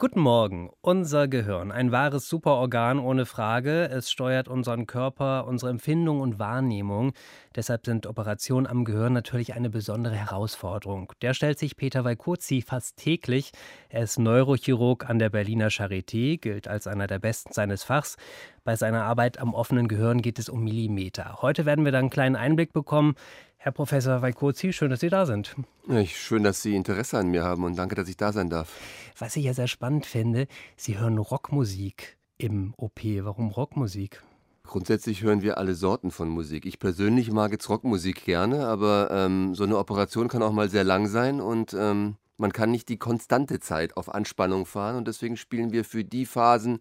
Guten Morgen. Unser Gehirn, ein wahres Superorgan ohne Frage. Es steuert unseren Körper, unsere Empfindung und Wahrnehmung. Deshalb sind Operationen am Gehirn natürlich eine besondere Herausforderung. Der stellt sich Peter Weikozi fast täglich. Er ist Neurochirurg an der Berliner Charité, gilt als einer der besten seines Fachs. Bei seiner Arbeit am offenen Gehirn geht es um Millimeter. Heute werden wir da einen kleinen Einblick bekommen. Herr Professor Weikozi, schön, dass Sie da sind. Ja, schön, dass Sie Interesse an mir haben und danke, dass ich da sein darf. Was ich ja sehr spannend finde, Sie hören Rockmusik im OP. Warum Rockmusik? Grundsätzlich hören wir alle Sorten von Musik. Ich persönlich mag jetzt Rockmusik gerne, aber ähm, so eine Operation kann auch mal sehr lang sein und ähm, man kann nicht die konstante Zeit auf Anspannung fahren und deswegen spielen wir für die Phasen,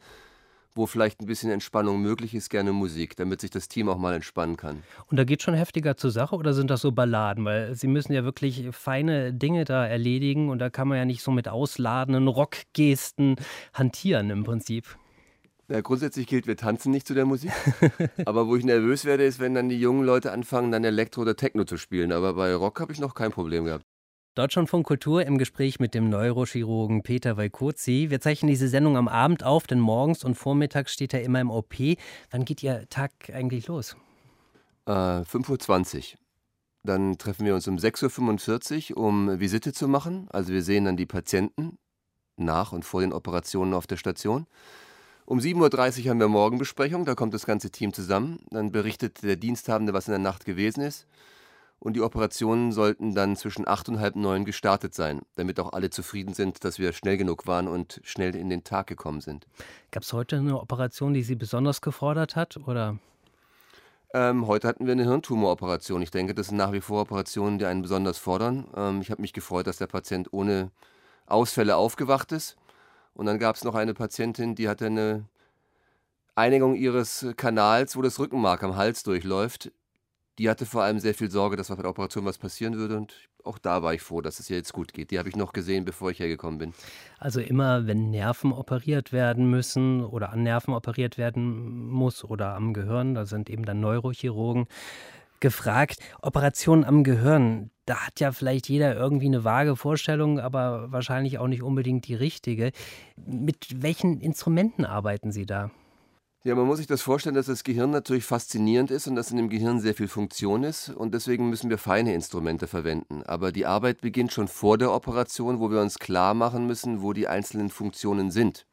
wo vielleicht ein bisschen Entspannung möglich ist, gerne Musik, damit sich das Team auch mal entspannen kann. Und da geht schon heftiger zur Sache oder sind das so Balladen? Weil Sie müssen ja wirklich feine Dinge da erledigen und da kann man ja nicht so mit ausladenden Rockgesten hantieren im Prinzip. Ja, grundsätzlich gilt, wir tanzen nicht zu der Musik. Aber wo ich nervös werde, ist, wenn dann die jungen Leute anfangen, dann Elektro oder Techno zu spielen. Aber bei Rock habe ich noch kein Problem gehabt. Deutschlandfunk Kultur im Gespräch mit dem Neurochirurgen Peter Weikozi. Wir zeichnen diese Sendung am Abend auf, denn morgens und vormittags steht er immer im OP. Wann geht Ihr Tag eigentlich los? Äh, 5.20 Uhr. Dann treffen wir uns um 6.45 Uhr, um Visite zu machen. Also wir sehen dann die Patienten nach und vor den Operationen auf der Station. Um 7.30 Uhr haben wir Morgenbesprechung, da kommt das ganze Team zusammen. Dann berichtet der Diensthabende, was in der Nacht gewesen ist und die Operationen sollten dann zwischen acht und halb neun gestartet sein, damit auch alle zufrieden sind, dass wir schnell genug waren und schnell in den Tag gekommen sind. Gab es heute eine Operation, die Sie besonders gefordert hat, oder? Ähm, heute hatten wir eine Hirntumoroperation. Ich denke, das sind nach wie vor Operationen, die einen besonders fordern. Ähm, ich habe mich gefreut, dass der Patient ohne Ausfälle aufgewacht ist. Und dann gab es noch eine Patientin, die hatte eine Einigung ihres Kanals, wo das Rückenmark am Hals durchläuft, die hatte vor allem sehr viel Sorge, dass bei der Operation was passieren würde und auch da war ich froh, dass es ihr jetzt gut geht. Die habe ich noch gesehen, bevor ich hergekommen bin. Also immer, wenn Nerven operiert werden müssen oder an Nerven operiert werden muss oder am Gehirn, da sind eben dann Neurochirurgen gefragt. Operationen am Gehirn, da hat ja vielleicht jeder irgendwie eine vage Vorstellung, aber wahrscheinlich auch nicht unbedingt die richtige. Mit welchen Instrumenten arbeiten Sie da? Ja, man muss sich das vorstellen, dass das Gehirn natürlich faszinierend ist und dass in dem Gehirn sehr viel Funktion ist und deswegen müssen wir feine Instrumente verwenden. Aber die Arbeit beginnt schon vor der Operation, wo wir uns klar machen müssen, wo die einzelnen Funktionen sind,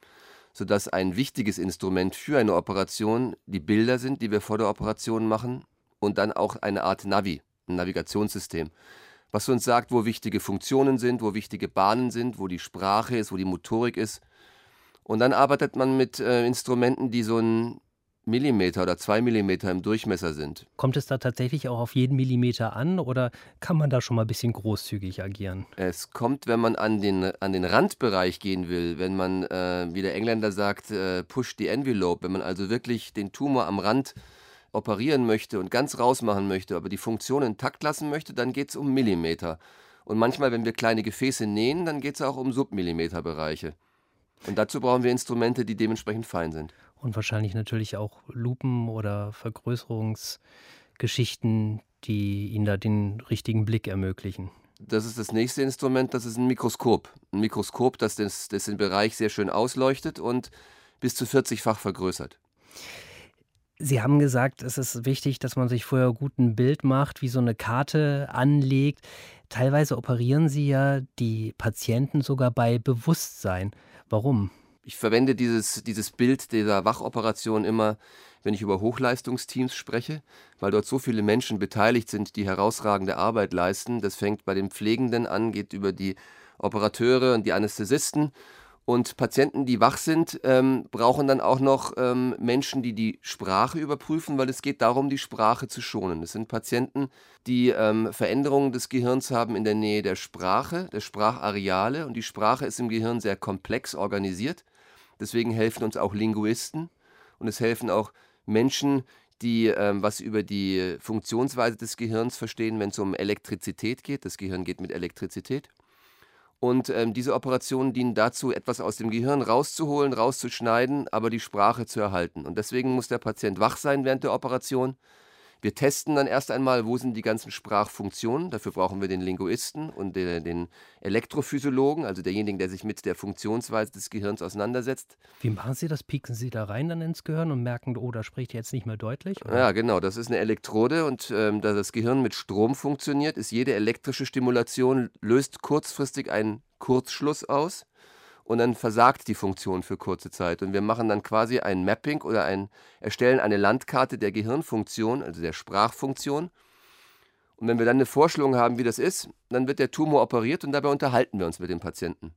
sodass ein wichtiges Instrument für eine Operation die Bilder sind, die wir vor der Operation machen und dann auch eine Art Navi, ein Navigationssystem, was uns sagt, wo wichtige Funktionen sind, wo wichtige Bahnen sind, wo die Sprache ist, wo die Motorik ist und dann arbeitet man mit äh, Instrumenten, die so ein Millimeter oder zwei Millimeter im Durchmesser sind. Kommt es da tatsächlich auch auf jeden Millimeter an oder kann man da schon mal ein bisschen großzügig agieren? Es kommt, wenn man an den, an den Randbereich gehen will, wenn man, äh, wie der Engländer sagt, äh, push the envelope, wenn man also wirklich den Tumor am Rand operieren möchte und ganz rausmachen möchte, aber die Funktion intakt lassen möchte, dann geht es um Millimeter. Und manchmal, wenn wir kleine Gefäße nähen, dann geht es auch um Submillimeterbereiche. Und dazu brauchen wir Instrumente, die dementsprechend fein sind. Und wahrscheinlich natürlich auch Lupen oder Vergrößerungsgeschichten, die Ihnen da den richtigen Blick ermöglichen. Das ist das nächste Instrument, das ist ein Mikroskop. Ein Mikroskop, das, das, das den Bereich sehr schön ausleuchtet und bis zu 40-fach vergrößert. Sie haben gesagt, es ist wichtig, dass man sich vorher gut ein Bild macht, wie so eine Karte anlegt. Teilweise operieren Sie ja die Patienten sogar bei Bewusstsein. Warum? Ich verwende dieses, dieses Bild dieser Wachoperation immer, wenn ich über Hochleistungsteams spreche, weil dort so viele Menschen beteiligt sind, die herausragende Arbeit leisten. Das fängt bei den Pflegenden an, geht über die Operateure und die Anästhesisten und Patienten, die wach sind, ähm, brauchen dann auch noch ähm, Menschen, die die Sprache überprüfen, weil es geht darum, die Sprache zu schonen. Es sind Patienten, die ähm, Veränderungen des Gehirns haben in der Nähe der Sprache, der Sprachareale. Und die Sprache ist im Gehirn sehr komplex organisiert. Deswegen helfen uns auch Linguisten und es helfen auch Menschen, die ähm, was über die Funktionsweise des Gehirns verstehen, wenn es um Elektrizität geht. Das Gehirn geht mit Elektrizität. Und ähm, diese Operationen dienen dazu, etwas aus dem Gehirn rauszuholen, rauszuschneiden, aber die Sprache zu erhalten. Und deswegen muss der Patient wach sein während der Operation. Wir testen dann erst einmal, wo sind die ganzen Sprachfunktionen. Dafür brauchen wir den Linguisten und den, Elektrophysiologen, also derjenigen, der sich mit der Funktionsweise des Gehirns auseinandersetzt. Wie machen Sie das? Pieken Sie da rein dann ins Gehirn und merken, oh, da spricht jetzt nicht mehr deutlich? Oder? Ja, genau. Das ist eine Elektrode und ähm, da das Gehirn mit Strom funktioniert, ist jede elektrische Stimulation löst kurzfristig einen Kurzschluss aus und dann versagt die Funktion für kurze Zeit. Und wir machen dann quasi ein Mapping oder ein, erstellen eine Landkarte der Gehirnfunktion, also der Sprachfunktion. Und wenn wir dann eine Vorstellung haben, wie das ist, dann wird der Tumor operiert und dabei unterhalten wir uns mit dem Patienten.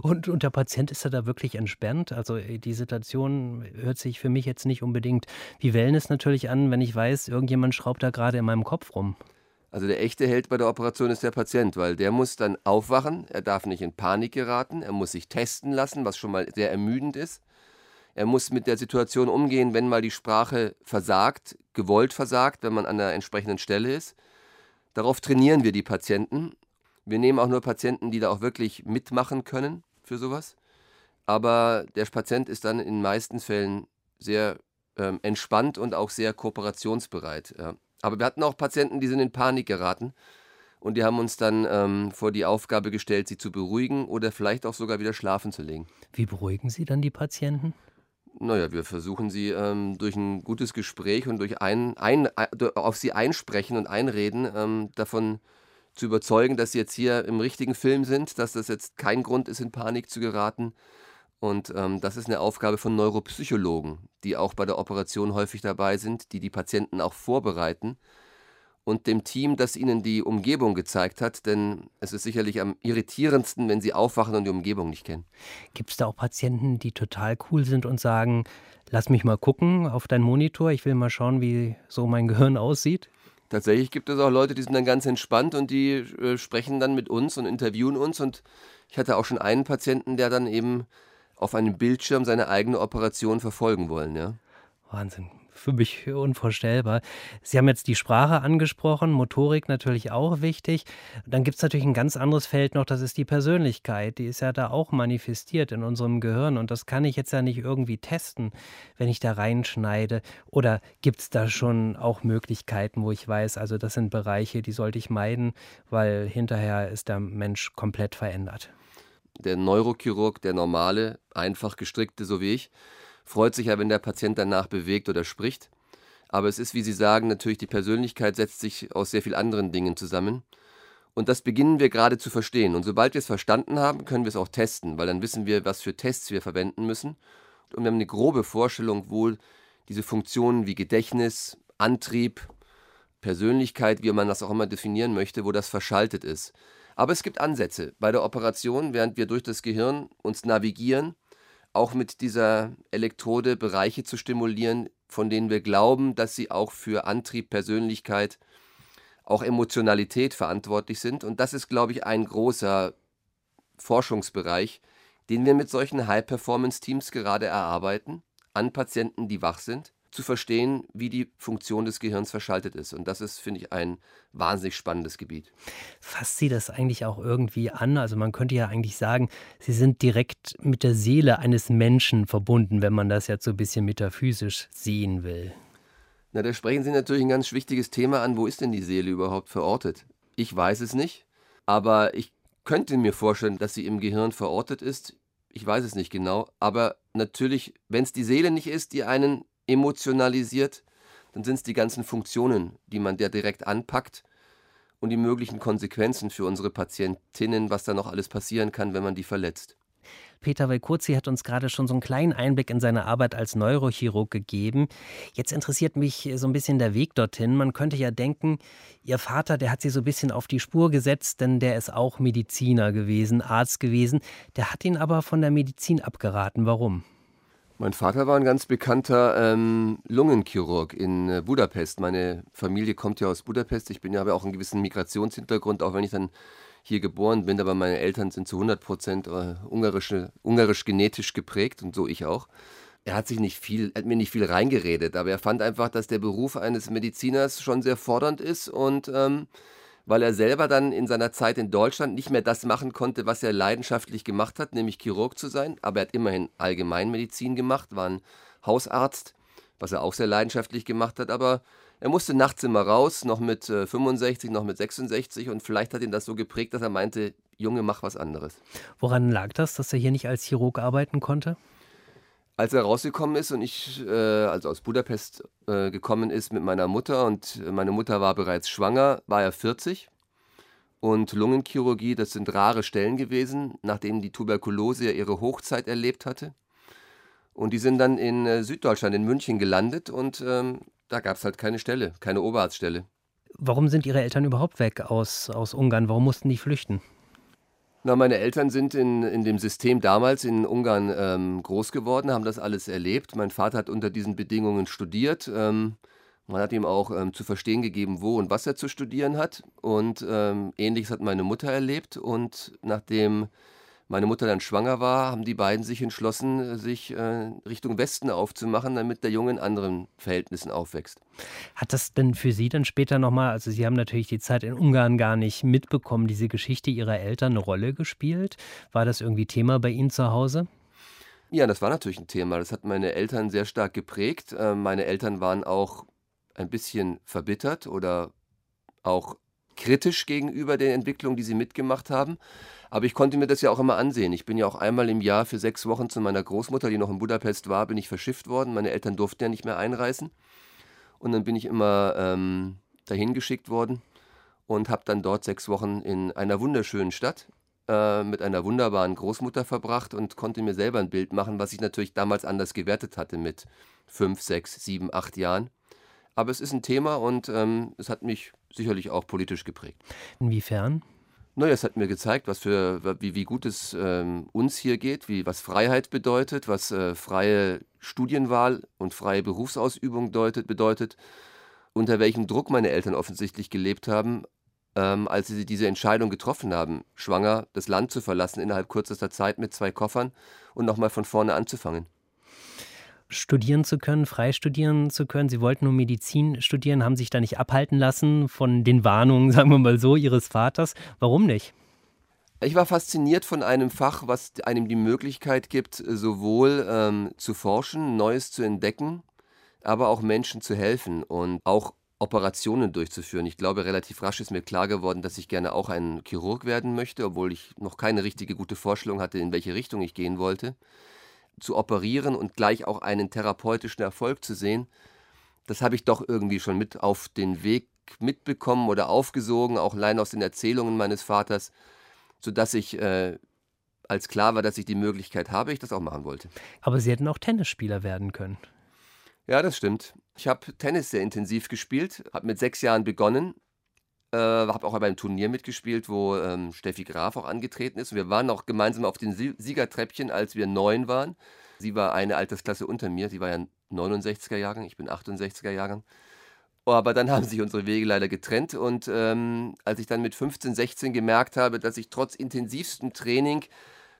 Und, und der Patient ist da wirklich entspannt? Also äh, die Situation hört sich für mich jetzt nicht unbedingt wie Wellness natürlich an, wenn ich weiß, irgendjemand schraubt da gerade in meinem Kopf rum. Also der echte Held bei der Operation ist der Patient, weil der muss dann aufwachen, er darf nicht in Panik geraten, er muss sich testen lassen, was schon mal sehr ermüdend ist. Er muss mit der Situation umgehen, wenn mal die Sprache versagt, gewollt versagt, wenn man an der entsprechenden Stelle ist. Darauf trainieren wir die Patienten. Wir nehmen auch nur Patienten, die da auch wirklich mitmachen können für sowas. Aber der Patient ist dann in den meisten Fällen sehr ähm, entspannt und auch sehr kooperationsbereit. Ja. Aber wir hatten auch Patienten, die sind in Panik geraten. Und die haben uns dann ähm, vor die Aufgabe gestellt, sie zu beruhigen oder vielleicht auch sogar wieder schlafen zu legen. Wie beruhigen Sie dann die Patienten? Naja, wir versuchen sie ähm, durch ein gutes Gespräch und durch ein, ein, auf sie einsprechen und einreden, ähm, davon zu überzeugen, dass sie jetzt hier im richtigen Film sind, dass das jetzt kein Grund ist, in Panik zu geraten und ähm, das ist eine Aufgabe von Neuropsychologen, die auch bei der Operation häufig dabei sind, die die Patienten auch vorbereiten und dem Team, das ihnen die Umgebung gezeigt hat, denn es ist sicherlich am irritierendsten, wenn sie aufwachen und die Umgebung nicht kennen. Gibt es da auch Patienten, die total cool sind und sagen, lass mich mal gucken auf deinen Monitor, ich will mal schauen, wie so mein Gehirn aussieht? Tatsächlich gibt es auch Leute, die sind dann ganz entspannt und die äh, sprechen dann mit uns und interviewen uns und ich hatte auch schon einen Patienten, der dann eben auf einem Bildschirm seine eigene Operation verfolgen wollen. Ja? Wahnsinn. Für mich unvorstellbar. Sie haben jetzt die Sprache angesprochen, Motorik natürlich auch wichtig. Dann gibt es natürlich ein ganz anderes Feld noch, das ist die Persönlichkeit. Die ist ja da auch manifestiert in unserem Gehirn und das kann ich jetzt ja nicht irgendwie testen, wenn ich da reinschneide. Oder gibt es da schon auch Möglichkeiten, wo ich weiß, also das sind Bereiche, die sollte ich meiden, weil hinterher ist der Mensch komplett verändert der Neurochirurg, der normale, einfach gestrickte, so wie ich, freut sich ja, wenn der Patient danach bewegt oder spricht. Aber es ist, wie Sie sagen, natürlich die Persönlichkeit setzt sich aus sehr vielen anderen Dingen zusammen. Und das beginnen wir gerade zu verstehen. Und sobald wir es verstanden haben, können wir es auch testen, weil dann wissen wir, was für Tests wir verwenden müssen. Und wir haben eine grobe Vorstellung, wo diese Funktionen wie Gedächtnis, Antrieb, Persönlichkeit, wie man das auch immer definieren möchte, wo das verschaltet ist. Aber es gibt Ansätze bei der Operation, während wir durch das Gehirn uns navigieren, auch mit dieser Elektrode Bereiche zu stimulieren, von denen wir glauben, dass sie auch für Antrieb, Persönlichkeit, auch Emotionalität verantwortlich sind. Und das ist, glaube ich, ein großer Forschungsbereich, den wir mit solchen High-Performance-Teams gerade erarbeiten, an Patienten, die wach sind zu verstehen, wie die Funktion des Gehirns verschaltet ist. Und das ist, finde ich, ein wahnsinnig spannendes Gebiet. Fasst Sie das eigentlich auch irgendwie an? Also man könnte ja eigentlich sagen, Sie sind direkt mit der Seele eines Menschen verbunden, wenn man das jetzt so ein bisschen metaphysisch sehen will. Na, da sprechen Sie natürlich ein ganz wichtiges Thema an. Wo ist denn die Seele überhaupt verortet? Ich weiß es nicht, aber ich könnte mir vorstellen, dass sie im Gehirn verortet ist. Ich weiß es nicht genau, aber natürlich, wenn es die Seele nicht ist, die einen emotionalisiert, dann sind es die ganzen Funktionen, die man der direkt anpackt und die möglichen Konsequenzen für unsere Patientinnen, was da noch alles passieren kann, wenn man die verletzt. Peter Velkurzi hat uns gerade schon so einen kleinen Einblick in seine Arbeit als Neurochirurg gegeben. Jetzt interessiert mich so ein bisschen der Weg dorthin. Man könnte ja denken, Ihr Vater, der hat Sie so ein bisschen auf die Spur gesetzt, denn der ist auch Mediziner gewesen, Arzt gewesen. Der hat ihn aber von der Medizin abgeraten. Warum? Mein Vater war ein ganz bekannter ähm, Lungenchirurg in äh, Budapest. Meine Familie kommt ja aus Budapest. Ich bin ja aber auch einen gewissen Migrationshintergrund, auch wenn ich dann hier geboren bin, aber meine Eltern sind zu 100 Prozent äh, ungarisch genetisch geprägt und so ich auch. Er hat sich nicht viel, hat mir nicht viel reingeredet, aber er fand einfach, dass der Beruf eines Mediziners schon sehr fordernd ist und ähm, weil er selber dann in seiner Zeit in Deutschland nicht mehr das machen konnte, was er leidenschaftlich gemacht hat, nämlich Chirurg zu sein. Aber er hat immerhin Allgemeinmedizin gemacht, war ein Hausarzt, was er auch sehr leidenschaftlich gemacht hat. Aber er musste nachts immer raus, noch mit 65, äh, noch mit 66 und vielleicht hat ihn das so geprägt, dass er meinte, Junge, mach was anderes. Woran lag das, dass er hier nicht als Chirurg arbeiten konnte? Als er rausgekommen ist und ich, äh, also aus Budapest äh, gekommen ist mit meiner Mutter und meine Mutter war bereits schwanger, war er 40. Und Lungenchirurgie, das sind rare Stellen gewesen, nachdem die Tuberkulose ja ihre Hochzeit erlebt hatte. Und die sind dann in äh, Süddeutschland, in München gelandet und ähm, da gab es halt keine Stelle, keine Oberarztstelle. Warum sind Ihre Eltern überhaupt weg aus, aus Ungarn? Warum mussten die flüchten? Na, meine Eltern sind in, in dem System damals in Ungarn ähm, groß geworden, haben das alles erlebt. Mein Vater hat unter diesen Bedingungen studiert. Ähm, man hat ihm auch ähm, zu verstehen gegeben, wo und was er zu studieren hat. Und ähm, ähnliches hat meine Mutter erlebt. Und nachdem meine Mutter dann schwanger war, haben die beiden sich entschlossen, sich äh, Richtung Westen aufzumachen, damit der Junge in anderen Verhältnissen aufwächst. Hat das denn für Sie dann später nochmal, also Sie haben natürlich die Zeit in Ungarn gar nicht mitbekommen, diese Geschichte Ihrer Eltern eine Rolle gespielt? War das irgendwie Thema bei Ihnen zu Hause? Ja, das war natürlich ein Thema. Das hat meine Eltern sehr stark geprägt. Äh, meine Eltern waren auch ein bisschen verbittert oder auch kritisch gegenüber den Entwicklungen, die sie mitgemacht haben. Aber ich konnte mir das ja auch immer ansehen. Ich bin ja auch einmal im Jahr für sechs Wochen zu meiner Großmutter, die noch in Budapest war, bin ich verschifft worden. Meine Eltern durften ja nicht mehr einreisen. Und dann bin ich immer ähm, dahin geschickt worden und habe dann dort sechs Wochen in einer wunderschönen Stadt äh, mit einer wunderbaren Großmutter verbracht und konnte mir selber ein Bild machen, was ich natürlich damals anders gewertet hatte mit fünf, sechs, sieben, acht Jahren. Aber es ist ein Thema und ähm, es hat mich sicherlich auch politisch geprägt. Inwiefern? Naja, es hat mir gezeigt, was für, wie, wie gut es ähm, uns hier geht, wie, was Freiheit bedeutet, was äh, freie Studienwahl und freie Berufsausübung deutet, bedeutet, unter welchem Druck meine Eltern offensichtlich gelebt haben, ähm, als sie diese Entscheidung getroffen haben, schwanger das Land zu verlassen innerhalb kürzester Zeit mit zwei Koffern und nochmal von vorne anzufangen studieren zu können, frei studieren zu können. Sie wollten nur Medizin studieren, haben sich da nicht abhalten lassen von den Warnungen, sagen wir mal so, ihres Vaters. Warum nicht? Ich war fasziniert von einem Fach, was einem die Möglichkeit gibt, sowohl ähm, zu forschen, Neues zu entdecken, aber auch Menschen zu helfen und auch Operationen durchzuführen. Ich glaube, relativ rasch ist mir klar geworden, dass ich gerne auch ein Chirurg werden möchte, obwohl ich noch keine richtige gute Vorstellung hatte, in welche Richtung ich gehen wollte zu operieren und gleich auch einen therapeutischen Erfolg zu sehen, das habe ich doch irgendwie schon mit auf den Weg mitbekommen oder aufgesogen, auch allein aus den Erzählungen meines Vaters, sodass ich, äh, als klar war, dass ich die Möglichkeit habe, ich das auch machen wollte. Aber Sie hätten auch Tennisspieler werden können. Ja, das stimmt. Ich habe Tennis sehr intensiv gespielt, habe mit sechs Jahren begonnen, äh, habe auch beim Turnier mitgespielt, wo ähm, Steffi Graf auch angetreten ist. Wir waren auch gemeinsam auf den Siegertreppchen, als wir neun waren. Sie war eine Altersklasse unter mir. Sie war ja 69er Jahrgang, ich bin 68er Jahrgang. Aber dann haben sich unsere Wege leider getrennt und ähm, als ich dann mit 15, 16 gemerkt habe, dass ich trotz intensivstem Training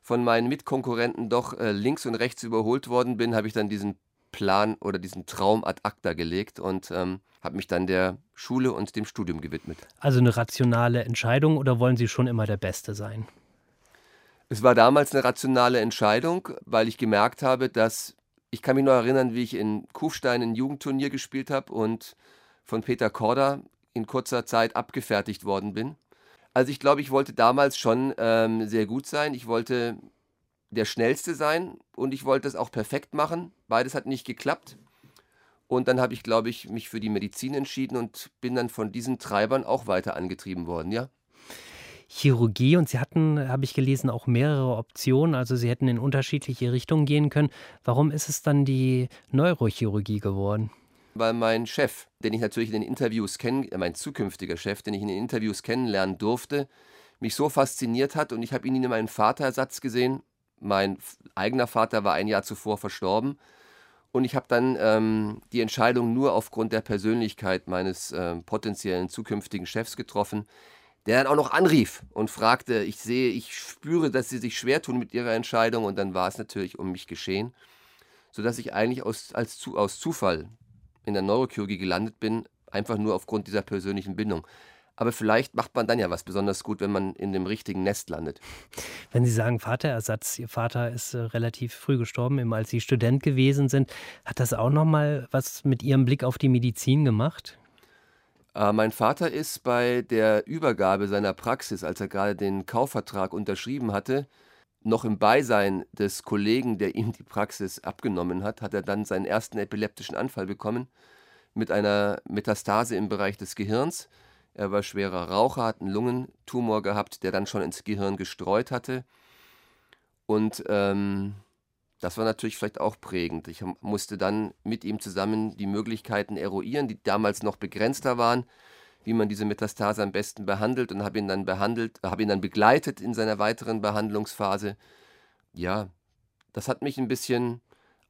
von meinen Mitkonkurrenten doch äh, links und rechts überholt worden bin, habe ich dann diesen Plan oder diesen Traum ad acta gelegt und ähm, habe mich dann der Schule und dem Studium gewidmet. Also eine rationale Entscheidung oder wollen Sie schon immer der Beste sein? Es war damals eine rationale Entscheidung, weil ich gemerkt habe, dass ich kann mich noch erinnern, wie ich in Kufstein ein Jugendturnier gespielt habe und von Peter Korda in kurzer Zeit abgefertigt worden bin. Also ich glaube, ich wollte damals schon ähm, sehr gut sein. Ich wollte der Schnellste sein und ich wollte es auch perfekt machen. Beides hat nicht geklappt. Und dann habe ich, glaube ich, mich für die Medizin entschieden und bin dann von diesen Treibern auch weiter angetrieben worden, ja. Chirurgie und Sie hatten, habe ich gelesen, auch mehrere Optionen, also Sie hätten in unterschiedliche Richtungen gehen können. Warum ist es dann die Neurochirurgie geworden? Weil mein Chef, den ich natürlich in den Interviews kennen, äh, mein zukünftiger Chef, den ich in den Interviews kennenlernen durfte, mich so fasziniert hat und ich habe ihn in meinem Vaterersatz gesehen. Mein eigener Vater war ein Jahr zuvor verstorben und ich habe dann ähm, die Entscheidung nur aufgrund der Persönlichkeit meines äh, potenziellen zukünftigen Chefs getroffen, der dann auch noch anrief und fragte, ich sehe, ich spüre, dass Sie sich schwer tun mit Ihrer Entscheidung und dann war es natürlich um mich geschehen, sodass ich eigentlich aus, als, aus Zufall in der Neurochirurgie gelandet bin, einfach nur aufgrund dieser persönlichen Bindung. Aber vielleicht macht man dann ja was besonders gut, wenn man in dem richtigen Nest landet. Wenn Sie sagen Vaterersatz, Ihr Vater ist äh, relativ früh gestorben, eben als Sie Student gewesen sind, hat das auch noch mal was mit Ihrem Blick auf die Medizin gemacht? Äh, mein Vater ist bei der Übergabe seiner Praxis, als er gerade den Kaufvertrag unterschrieben hatte, noch im Beisein des Kollegen, der ihm die Praxis abgenommen hat, hat er dann seinen ersten epileptischen Anfall bekommen mit einer Metastase im Bereich des Gehirns. Er war schwerer Raucher, hat einen Lungentumor gehabt, der dann schon ins Gehirn gestreut hatte. Und ähm, das war natürlich vielleicht auch prägend. Ich musste dann mit ihm zusammen die Möglichkeiten eruieren, die damals noch begrenzter waren, wie man diese Metastase am besten behandelt und habe ihn dann behandelt, habe ihn dann begleitet in seiner weiteren Behandlungsphase. Ja, das hat mich ein bisschen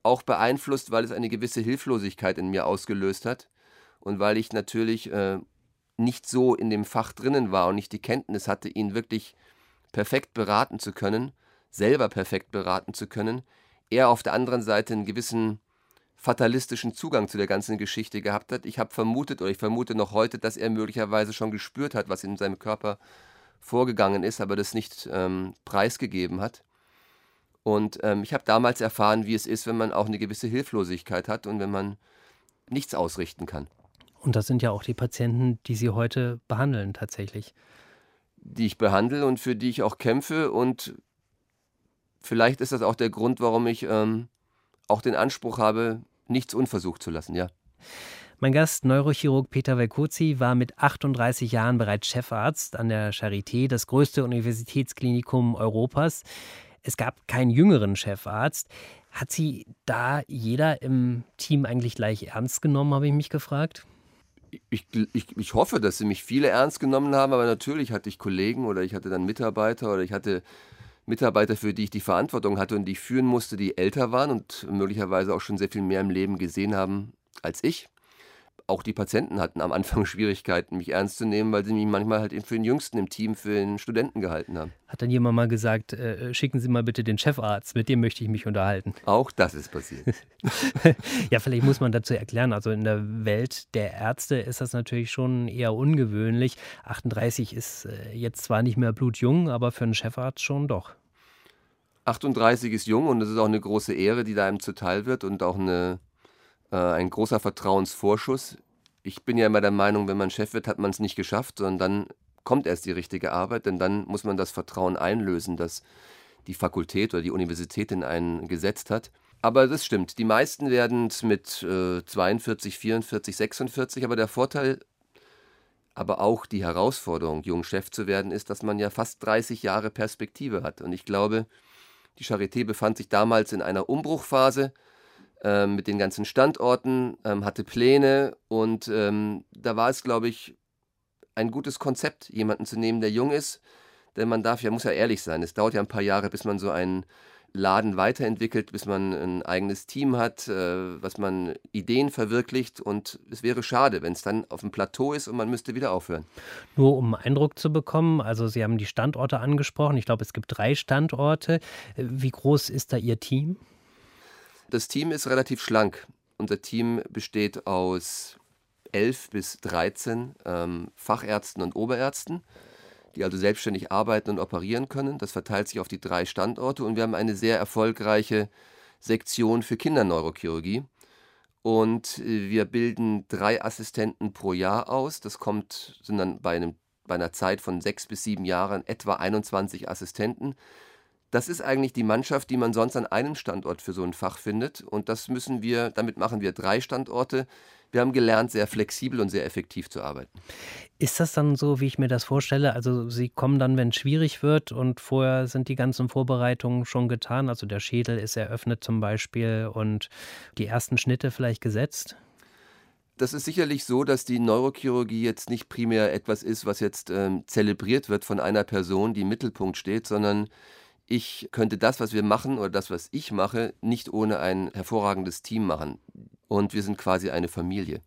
auch beeinflusst, weil es eine gewisse Hilflosigkeit in mir ausgelöst hat und weil ich natürlich äh, nicht so in dem Fach drinnen war und nicht die Kenntnis hatte, ihn wirklich perfekt beraten zu können, selber perfekt beraten zu können, er auf der anderen Seite einen gewissen fatalistischen Zugang zu der ganzen Geschichte gehabt hat. Ich habe vermutet oder ich vermute noch heute, dass er möglicherweise schon gespürt hat, was in seinem Körper vorgegangen ist, aber das nicht ähm, preisgegeben hat. Und ähm, ich habe damals erfahren, wie es ist, wenn man auch eine gewisse Hilflosigkeit hat und wenn man nichts ausrichten kann. Und das sind ja auch die Patienten, die Sie heute behandeln tatsächlich. Die ich behandle und für die ich auch kämpfe und vielleicht ist das auch der Grund, warum ich ähm, auch den Anspruch habe, nichts unversucht zu lassen, ja. Mein Gast, Neurochirurg Peter Velkozi, war mit 38 Jahren bereits Chefarzt an der Charité, das größte Universitätsklinikum Europas. Es gab keinen jüngeren Chefarzt. Hat Sie da jeder im Team eigentlich gleich ernst genommen, habe ich mich gefragt? Ich, ich, ich hoffe, dass sie mich viele ernst genommen haben, aber natürlich hatte ich Kollegen oder ich hatte dann Mitarbeiter oder ich hatte Mitarbeiter, für die ich die Verantwortung hatte und die ich führen musste, die älter waren und möglicherweise auch schon sehr viel mehr im Leben gesehen haben als ich. Auch die Patienten hatten am Anfang Schwierigkeiten, mich ernst zu nehmen, weil sie mich manchmal halt für den Jüngsten im Team, für den Studenten gehalten haben. Hat dann jemand mal gesagt, äh, schicken Sie mal bitte den Chefarzt, mit dem möchte ich mich unterhalten. Auch das ist passiert. ja, vielleicht muss man dazu erklären, also in der Welt der Ärzte ist das natürlich schon eher ungewöhnlich. 38 ist äh, jetzt zwar nicht mehr blutjung, aber für einen Chefarzt schon doch. 38 ist jung und es ist auch eine große Ehre, die da einem zuteil wird und auch eine, äh, ein großer Vertrauensvorschuss. Ich bin ja immer der Meinung, wenn man Chef wird, hat man es nicht geschafft, sondern dann kommt erst die richtige Arbeit, denn dann muss man das Vertrauen einlösen, das die Fakultät oder die Universität in einen gesetzt hat. Aber das stimmt, die meisten werden es mit äh, 42, 44, 46, aber der Vorteil, aber auch die Herausforderung, jung Chef zu werden, ist, dass man ja fast 30 Jahre Perspektive hat. Und ich glaube, die Charité befand sich damals in einer Umbruchphase äh, mit den ganzen Standorten, ähm, hatte Pläne und ähm, da war es, glaube ich, ein gutes Konzept, jemanden zu nehmen, der jung ist. Denn man darf ja, muss ja ehrlich sein, es dauert ja ein paar Jahre, bis man so einen Laden weiterentwickelt, bis man ein eigenes Team hat, äh, was man Ideen verwirklicht. Und es wäre schade, wenn es dann auf dem Plateau ist und man müsste wieder aufhören. Nur um einen Eindruck zu bekommen, also Sie haben die Standorte angesprochen. Ich glaube, es gibt drei Standorte. Wie groß ist da Ihr Team? Das Team ist relativ schlank. Unser Team besteht aus 11 bis 13 ähm, Fachärzten und Oberärzten die also selbstständig arbeiten und operieren können. Das verteilt sich auf die drei Standorte und wir haben eine sehr erfolgreiche Sektion für Kinderneurochirurgie. Und äh, wir bilden drei Assistenten pro Jahr aus. Das kommt, sind dann bei, einem, bei einer Zeit von sechs bis sieben Jahren etwa 21 Assistenten. Das ist eigentlich die Mannschaft, die man sonst an einem Standort für so ein Fach findet. Und das müssen wir, damit machen wir drei Standorte wir haben gelernt, sehr flexibel und sehr effektiv zu arbeiten. Ist das dann so, wie ich mir das vorstelle? Also Sie kommen dann, wenn es schwierig wird und vorher sind die ganzen Vorbereitungen schon getan. Also der Schädel ist eröffnet zum Beispiel und die ersten Schnitte vielleicht gesetzt? Das ist sicherlich so, dass die Neurochirurgie jetzt nicht primär etwas ist, was jetzt ähm, zelebriert wird von einer Person, die im Mittelpunkt steht, sondern ich könnte das, was wir machen oder das, was ich mache, nicht ohne ein hervorragendes Team machen und wir sind quasi eine Familie.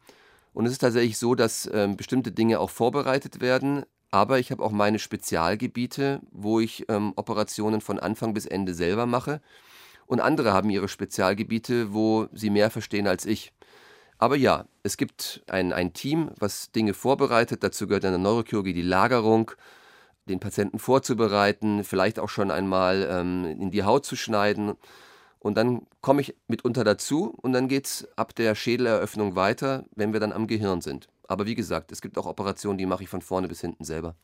Und es ist tatsächlich so, dass ähm, bestimmte Dinge auch vorbereitet werden, aber ich habe auch meine Spezialgebiete, wo ich ähm, Operationen von Anfang bis Ende selber mache. Und andere haben ihre Spezialgebiete, wo sie mehr verstehen als ich. Aber ja, es gibt ein, ein Team, was Dinge vorbereitet. Dazu gehört in der Neurochirurgie die Lagerung, den Patienten vorzubereiten, vielleicht auch schon einmal ähm, in die Haut zu schneiden. Und dann komme ich mitunter dazu und dann geht es ab der Schädeleröffnung weiter, wenn wir dann am Gehirn sind. Aber wie gesagt, es gibt auch Operationen, die mache ich von vorne bis hinten selber.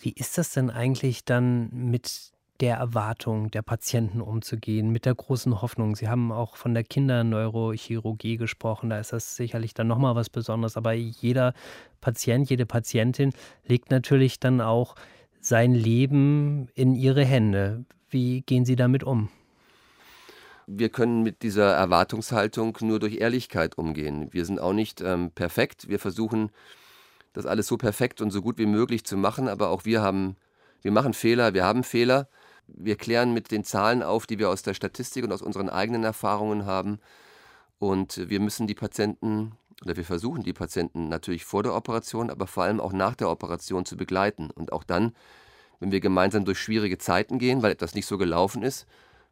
Wie ist das denn eigentlich dann mit der Erwartung der Patienten umzugehen, mit der großen Hoffnung. Sie haben auch von der Kinderneurochirurgie gesprochen, da ist das sicherlich dann nochmal was Besonderes, aber jeder Patient, jede Patientin legt natürlich dann auch sein Leben in ihre Hände. Wie gehen Sie damit um? Wir können mit dieser Erwartungshaltung nur durch Ehrlichkeit umgehen. Wir sind auch nicht ähm, perfekt. Wir versuchen, das alles so perfekt und so gut wie möglich zu machen, aber auch wir haben, wir machen Fehler, wir haben Fehler wir klären mit den Zahlen auf, die wir aus der Statistik und aus unseren eigenen Erfahrungen haben. Und wir müssen die Patienten oder wir versuchen die Patienten natürlich vor der Operation, aber vor allem auch nach der Operation zu begleiten. Und auch dann, wenn wir gemeinsam durch schwierige Zeiten gehen, weil etwas nicht so gelaufen ist,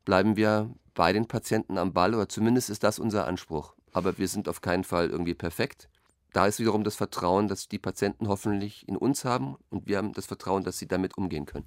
bleiben wir bei den Patienten am Ball oder zumindest ist das unser Anspruch. Aber wir sind auf keinen Fall irgendwie perfekt da ist wiederum das Vertrauen, dass die Patienten hoffentlich in uns haben und wir haben das Vertrauen, dass sie damit umgehen können.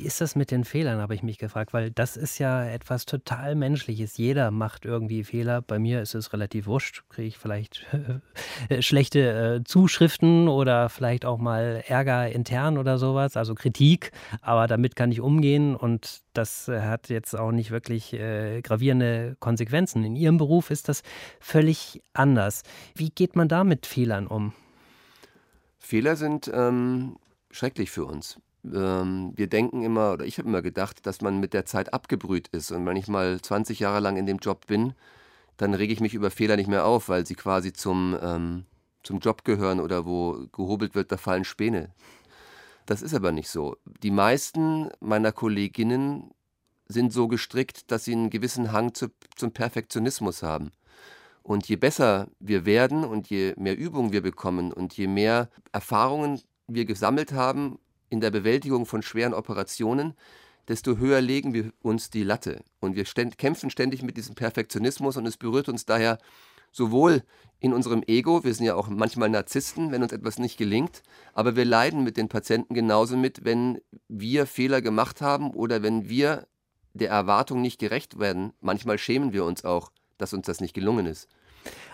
Wie ist das mit den Fehlern, habe ich mich gefragt, weil das ist ja etwas total Menschliches. Jeder macht irgendwie Fehler. Bei mir ist es relativ wurscht. Kriege ich vielleicht schlechte äh, Zuschriften oder vielleicht auch mal Ärger intern oder sowas, also Kritik. Aber damit kann ich umgehen und das hat jetzt auch nicht wirklich äh, gravierende Konsequenzen. In Ihrem Beruf ist das völlig anders. Wie geht man da mit Fehlern um? Fehler sind ähm, schrecklich für uns. Ähm, wir denken immer, oder ich habe immer gedacht, dass man mit der Zeit abgebrüht ist. Und wenn ich mal 20 Jahre lang in dem Job bin, dann rege ich mich über Fehler nicht mehr auf, weil sie quasi zum, ähm, zum Job gehören oder wo gehobelt wird, da fallen Späne. Das ist aber nicht so. Die meisten meiner Kolleginnen sind so gestrickt, dass sie einen gewissen Hang zu, zum Perfektionismus haben. Und je besser wir werden und je mehr Übung wir bekommen und je mehr Erfahrungen wir gesammelt haben in der Bewältigung von schweren Operationen, desto höher legen wir uns die Latte. Und wir ständ, kämpfen ständig mit diesem Perfektionismus und es berührt uns daher sowohl in unserem Ego, wir sind ja auch manchmal Narzissten, wenn uns etwas nicht gelingt, aber wir leiden mit den Patienten genauso mit, wenn wir Fehler gemacht haben oder wenn wir der Erwartung nicht gerecht werden. Manchmal schämen wir uns auch, dass uns das nicht gelungen ist.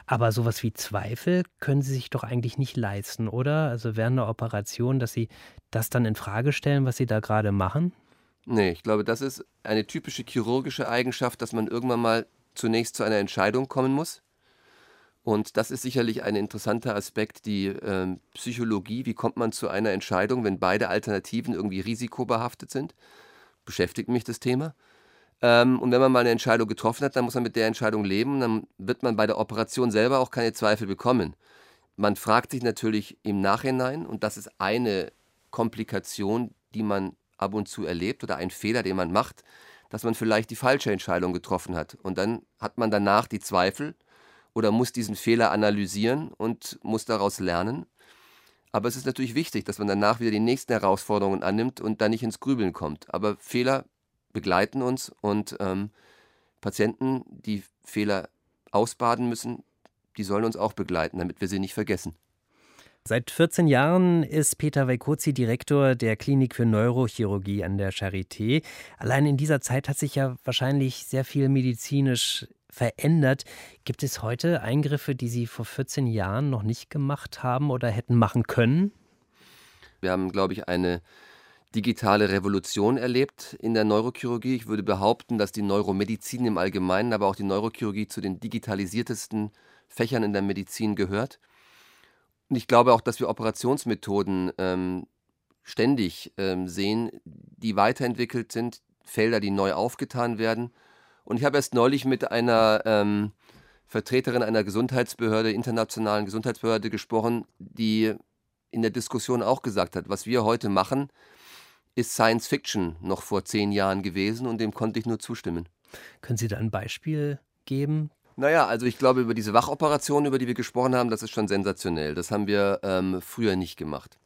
Aber sowas wie Zweifel können Sie sich doch eigentlich nicht leisten, oder? Also während einer Operation, dass Sie das dann in Frage stellen, was Sie da gerade machen? Nee, ich glaube, das ist eine typische chirurgische Eigenschaft, dass man irgendwann mal zunächst zu einer Entscheidung kommen muss. Und das ist sicherlich ein interessanter Aspekt, die äh, Psychologie. Wie kommt man zu einer Entscheidung, wenn beide Alternativen irgendwie risikobehaftet sind? Beschäftigt mich das Thema. Ähm, und wenn man mal eine Entscheidung getroffen hat, dann muss man mit der Entscheidung leben. Dann wird man bei der Operation selber auch keine Zweifel bekommen. Man fragt sich natürlich im Nachhinein, und das ist eine Komplikation, die man ab und zu erlebt oder ein Fehler, den man macht, dass man vielleicht die falsche Entscheidung getroffen hat. Und dann hat man danach die Zweifel oder muss diesen Fehler analysieren und muss daraus lernen. Aber es ist natürlich wichtig, dass man danach wieder die nächsten Herausforderungen annimmt und dann nicht ins Grübeln kommt. Aber Fehler begleiten uns und ähm, Patienten, die Fehler ausbaden müssen, die sollen uns auch begleiten, damit wir sie nicht vergessen. Seit 14 Jahren ist Peter Weikozi Direktor der Klinik für Neurochirurgie an der Charité. Allein in dieser Zeit hat sich ja wahrscheinlich sehr viel medizinisch verändert. Gibt es heute Eingriffe, die Sie vor 14 Jahren noch nicht gemacht haben oder hätten machen können? Wir haben, glaube ich, eine digitale Revolution erlebt in der Neurochirurgie. Ich würde behaupten, dass die Neuromedizin im Allgemeinen, aber auch die Neurochirurgie zu den digitalisiertesten Fächern in der Medizin gehört. Und ich glaube auch, dass wir Operationsmethoden ähm, ständig ähm, sehen, die weiterentwickelt sind, Felder, die neu aufgetan werden. Und ich habe erst neulich mit einer ähm, Vertreterin einer Gesundheitsbehörde, internationalen Gesundheitsbehörde gesprochen, die in der Diskussion auch gesagt hat, was wir heute machen, ist Science Fiction noch vor zehn Jahren gewesen und dem konnte ich nur zustimmen. Können Sie da ein Beispiel geben? Naja, also ich glaube, über diese Wachoperation, über die wir gesprochen haben, das ist schon sensationell. Das haben wir ähm, früher nicht gemacht.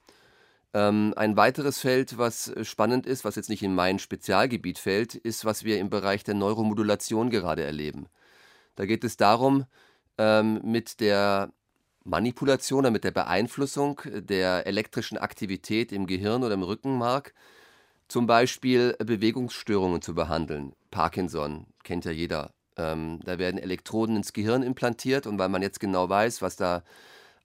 Ähm, ein weiteres Feld, was spannend ist, was jetzt nicht in mein Spezialgebiet fällt, ist, was wir im Bereich der Neuromodulation gerade erleben. Da geht es darum, ähm, mit der Manipulation oder mit der Beeinflussung der elektrischen Aktivität im Gehirn oder im Rückenmark zum Beispiel Bewegungsstörungen zu behandeln. Parkinson kennt ja jeder. Ähm, da werden Elektroden ins Gehirn implantiert und weil man jetzt genau weiß, was da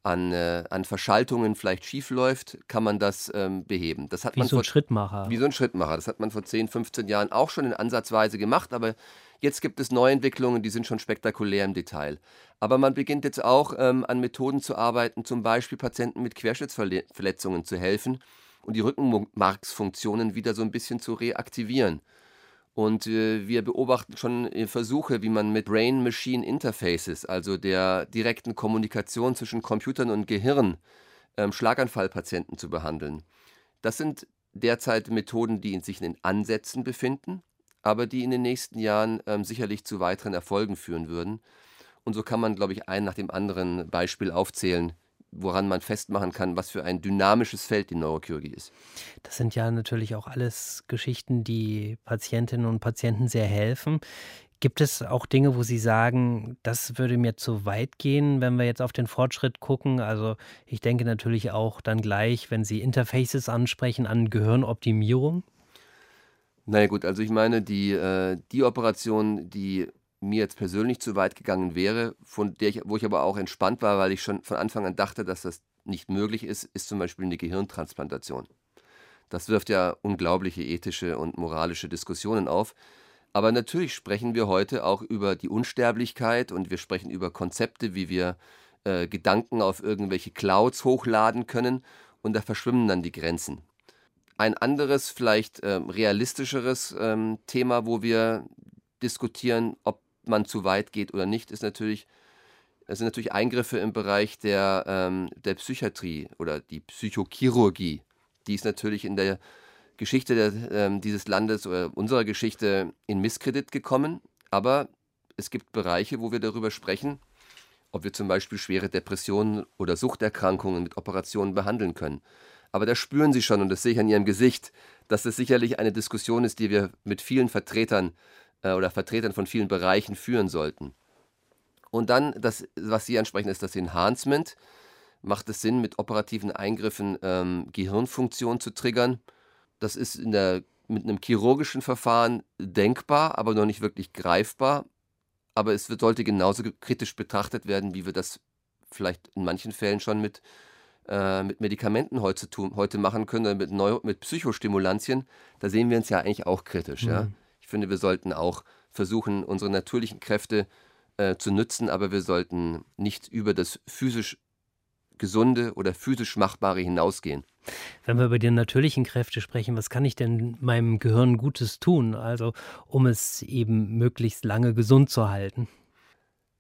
an, äh, an Verschaltungen vielleicht schief läuft, kann man das ähm, beheben. Das hat wie man so ein Schrittmacher. Wie so ein Schrittmacher. Das hat man vor 10, 15 Jahren auch schon in Ansatzweise gemacht, aber jetzt gibt es Neuentwicklungen, die sind schon spektakulär im Detail. Aber man beginnt jetzt auch ähm, an Methoden zu arbeiten, zum Beispiel Patienten mit Querschnittsverletzungen zu helfen und die Rückenmarksfunktionen wieder so ein bisschen zu reaktivieren. Und äh, wir beobachten schon äh, Versuche, wie man mit Brain-Machine Interfaces, also der direkten Kommunikation zwischen Computern und Gehirn, ähm, Schlaganfallpatienten zu behandeln. Das sind derzeit Methoden, die in sich in den Ansätzen befinden, aber die in den nächsten Jahren ähm, sicherlich zu weiteren Erfolgen führen würden. Und so kann man, glaube ich, ein nach dem anderen Beispiel aufzählen, woran man festmachen kann, was für ein dynamisches Feld die Neurochirurgie ist. Das sind ja natürlich auch alles Geschichten, die Patientinnen und Patienten sehr helfen. Gibt es auch Dinge, wo Sie sagen, das würde mir zu weit gehen, wenn wir jetzt auf den Fortschritt gucken? Also ich denke natürlich auch dann gleich, wenn Sie Interfaces ansprechen, an Gehirnoptimierung. Naja gut, also ich meine, die, äh, die Operation, die mir jetzt persönlich zu weit gegangen wäre, von der ich, wo ich aber auch entspannt war, weil ich schon von Anfang an dachte, dass das nicht möglich ist, ist zum Beispiel eine Gehirntransplantation. Das wirft ja unglaubliche ethische und moralische Diskussionen auf. Aber natürlich sprechen wir heute auch über die Unsterblichkeit und wir sprechen über Konzepte, wie wir äh, Gedanken auf irgendwelche Clouds hochladen können und da verschwimmen dann die Grenzen. Ein anderes, vielleicht ähm, realistischeres ähm, Thema, wo wir diskutieren, ob man zu weit geht oder nicht, ist natürlich, es sind natürlich Eingriffe im Bereich der, ähm, der Psychiatrie oder die Psychochirurgie. Die ist natürlich in der Geschichte der, ähm, dieses Landes oder unserer Geschichte in Misskredit gekommen. Aber es gibt Bereiche, wo wir darüber sprechen, ob wir zum Beispiel schwere Depressionen oder Suchterkrankungen mit Operationen behandeln können. Aber da spüren Sie schon, und das sehe ich an Ihrem Gesicht, dass es sicherlich eine Diskussion ist, die wir mit vielen Vertretern äh, oder Vertretern von vielen Bereichen führen sollten. Und dann, das, was Sie ansprechen, ist das Enhancement. Macht es Sinn, mit operativen Eingriffen ähm, Gehirnfunktion zu triggern? Das ist in der, mit einem chirurgischen Verfahren denkbar, aber noch nicht wirklich greifbar. Aber es wird, sollte genauso kritisch betrachtet werden, wie wir das vielleicht in manchen Fällen schon mit, äh, mit Medikamenten heute, heute machen können, mit, Neu mit Psychostimulantien. Da sehen wir uns ja eigentlich auch kritisch. Mhm. Ja? Ich finde, wir sollten auch versuchen, unsere natürlichen Kräfte äh, zu nutzen, aber wir sollten nicht über das physisch Gesunde oder physisch Machbare hinausgehen. Wenn wir über die natürlichen Kräfte sprechen, was kann ich denn meinem Gehirn Gutes tun, also um es eben möglichst lange gesund zu halten?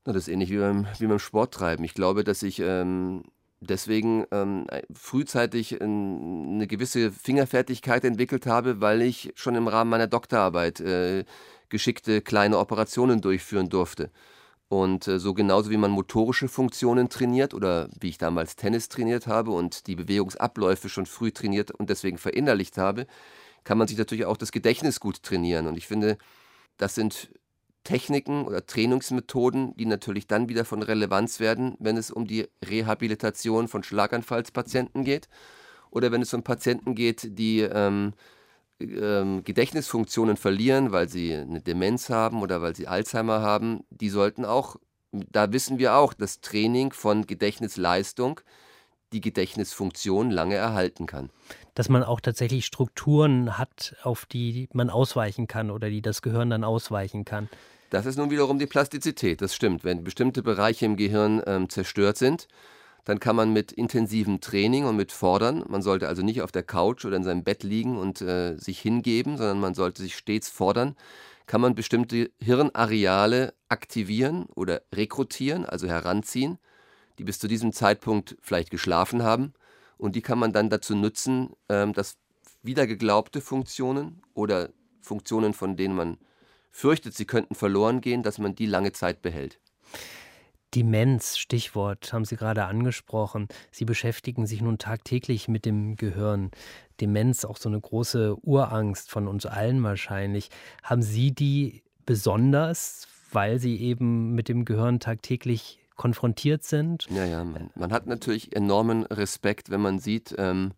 Na, das ist ähnlich wie beim, wie beim Sporttreiben. Ich glaube, dass ich ähm, deswegen ähm, frühzeitig eine gewisse Fingerfertigkeit entwickelt habe, weil ich schon im Rahmen meiner Doktorarbeit äh, geschickte kleine Operationen durchführen durfte. Und äh, so genauso wie man motorische Funktionen trainiert oder wie ich damals Tennis trainiert habe und die Bewegungsabläufe schon früh trainiert und deswegen verinnerlicht habe, kann man sich natürlich auch das Gedächtnis gut trainieren. Und ich finde, das sind Techniken oder Trainingsmethoden, die natürlich dann wieder von Relevanz werden, wenn es um die Rehabilitation von Schlaganfallspatienten geht oder wenn es um Patienten geht, die ähm, ähm, Gedächtnisfunktionen verlieren, weil sie eine Demenz haben oder weil sie Alzheimer haben. Die sollten auch, da wissen wir auch, dass Training von Gedächtnisleistung die Gedächtnisfunktion lange erhalten kann. Dass man auch tatsächlich Strukturen hat, auf die man ausweichen kann oder die das Gehirn dann ausweichen kann. Das ist nun wiederum die Plastizität, das stimmt. Wenn bestimmte Bereiche im Gehirn ähm, zerstört sind, dann kann man mit intensivem Training und mit Fordern, man sollte also nicht auf der Couch oder in seinem Bett liegen und äh, sich hingeben, sondern man sollte sich stets fordern, kann man bestimmte Hirnareale aktivieren oder rekrutieren, also heranziehen, die bis zu diesem Zeitpunkt vielleicht geschlafen haben. Und die kann man dann dazu nutzen, ähm, dass wieder geglaubte Funktionen oder Funktionen, von denen man fürchtet, sie könnten verloren gehen, dass man die lange Zeit behält. Demenz, Stichwort, haben Sie gerade angesprochen. Sie beschäftigen sich nun tagtäglich mit dem Gehirn. Demenz, auch so eine große Urangst von uns allen wahrscheinlich. Haben Sie die besonders, weil Sie eben mit dem Gehirn tagtäglich konfrontiert sind. Ja, ja, man, man hat natürlich enormen Respekt, wenn man sieht, ähm,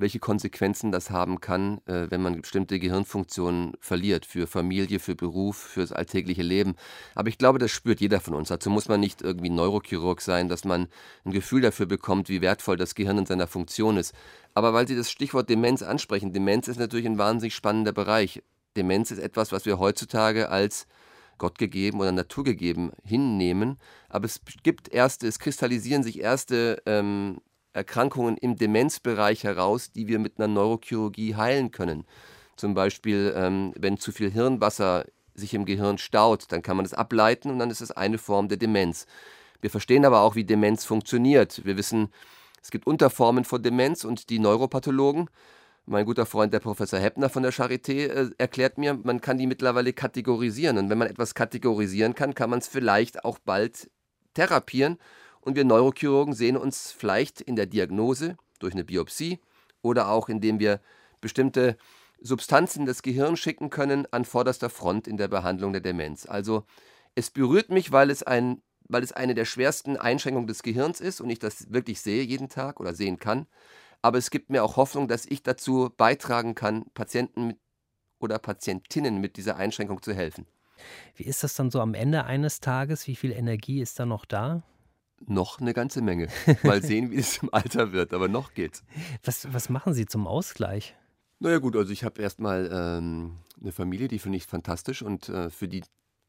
welche Konsequenzen das haben kann, äh, wenn man bestimmte Gehirnfunktionen verliert, für Familie, für Beruf, fürs alltägliche Leben. Aber ich glaube, das spürt jeder von uns. Dazu muss man nicht irgendwie Neurochirurg sein, dass man ein Gefühl dafür bekommt, wie wertvoll das Gehirn in seiner Funktion ist. Aber weil Sie das Stichwort Demenz ansprechen, Demenz ist natürlich ein wahnsinnig spannender Bereich. Demenz ist etwas, was wir heutzutage als Gott gegeben oder naturgegeben hinnehmen. Aber es gibt erste, es kristallisieren sich erste ähm, Erkrankungen im Demenzbereich heraus, die wir mit einer Neurochirurgie heilen können. Zum Beispiel, ähm, wenn zu viel Hirnwasser sich im Gehirn staut, dann kann man das ableiten und dann ist es eine Form der Demenz. Wir verstehen aber auch, wie Demenz funktioniert. Wir wissen, es gibt Unterformen von Demenz und die Neuropathologen, mein guter Freund, der Professor Heppner von der Charité, äh, erklärt mir, man kann die mittlerweile kategorisieren. Und wenn man etwas kategorisieren kann, kann man es vielleicht auch bald therapieren und wir Neurochirurgen sehen uns vielleicht in der Diagnose durch eine Biopsie oder auch indem wir bestimmte Substanzen des Gehirns schicken können an vorderster Front in der Behandlung der Demenz. Also es berührt mich, weil es, ein, weil es eine der schwersten Einschränkungen des Gehirns ist und ich das wirklich sehe jeden Tag oder sehen kann. Aber es gibt mir auch Hoffnung, dass ich dazu beitragen kann, Patienten mit, oder Patientinnen mit dieser Einschränkung zu helfen. Wie ist das dann so am Ende eines Tages? Wie viel Energie ist da noch da? Noch eine ganze Menge. Mal sehen, wie es im Alter wird, aber noch geht's. Was, was machen Sie zum Ausgleich? Naja gut, also ich habe erstmal ähm, eine Familie, die finde ich fantastisch und äh, für die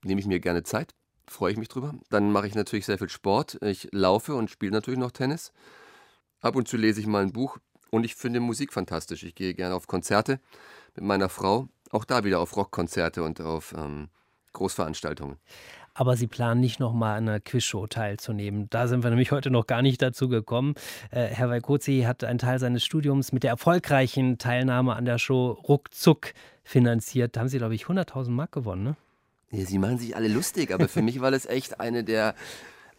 nehme ich mir gerne Zeit, freue ich mich drüber. Dann mache ich natürlich sehr viel Sport. Ich laufe und spiele natürlich noch Tennis. Ab und zu lese ich mal ein Buch und ich finde Musik fantastisch. Ich gehe gerne auf Konzerte mit meiner Frau, auch da wieder auf Rockkonzerte und auf ähm, Großveranstaltungen aber Sie planen nicht nochmal an einer Quizshow teilzunehmen. Da sind wir nämlich heute noch gar nicht dazu gekommen. Äh, Herr Weikozi hat einen Teil seines Studiums mit der erfolgreichen Teilnahme an der Show ruckzuck finanziert. Da haben Sie, glaube ich, 100.000 Mark gewonnen, ne? Ja, Sie machen sich alle lustig, aber für mich war das echt eine der,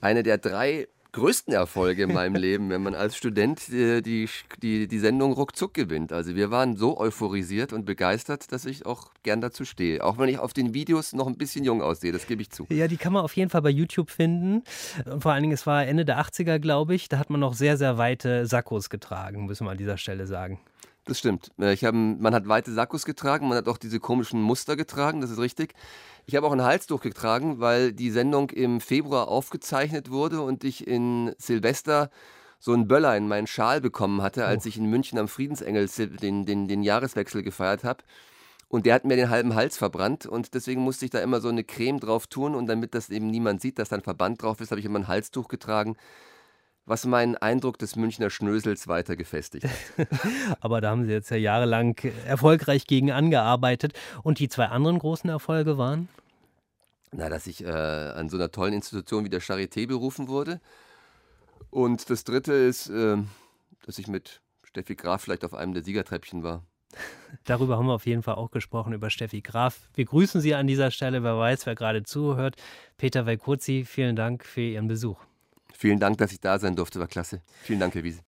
eine der drei größten Erfolge in meinem Leben, wenn man als Student die, die, die, die Sendung ruckzuck gewinnt. Also wir waren so euphorisiert und begeistert, dass ich auch gern dazu stehe. Auch wenn ich auf den Videos noch ein bisschen jung aussehe, das gebe ich zu. Ja, die kann man auf jeden Fall bei YouTube finden. Und vor allen Dingen, es war Ende der 80er, glaube ich. Da hat man noch sehr, sehr weite Sakkos getragen, müssen wir an dieser Stelle sagen. Das stimmt. Äh, ich hab, man hat weite Sakkos getragen, man hat auch diese komischen Muster getragen, das ist richtig. Ich habe auch ein Halstuch getragen, weil die Sendung im Februar aufgezeichnet wurde und ich in Silvester so einen Böller in meinen Schal bekommen hatte, als oh. ich in München am Friedensengel den, den, den Jahreswechsel gefeiert habe. Und der hat mir den halben Hals verbrannt und deswegen musste ich da immer so eine Creme drauf tun und damit das eben niemand sieht, dass da ein Verband drauf ist, habe ich immer ein Halstuch getragen was meinen Eindruck des Münchner Schnösels weiter gefestigt hat. Aber da haben Sie jetzt ja jahrelang erfolgreich gegen angearbeitet. Und die zwei anderen großen Erfolge waren? Na, dass ich äh, an so einer tollen Institution wie der Charité berufen wurde. Und das dritte ist, äh, dass ich mit Steffi Graf vielleicht auf einem der Siegertreppchen war. Darüber haben wir auf jeden Fall auch gesprochen, über Steffi Graf. Wir grüßen Sie an dieser Stelle, wer weiß, wer gerade zuhört. Peter Weikozi, vielen Dank für Ihren Besuch. Vielen Dank, dass ich da sein durfte, war klasse. Vielen Dank, Herr Wiese.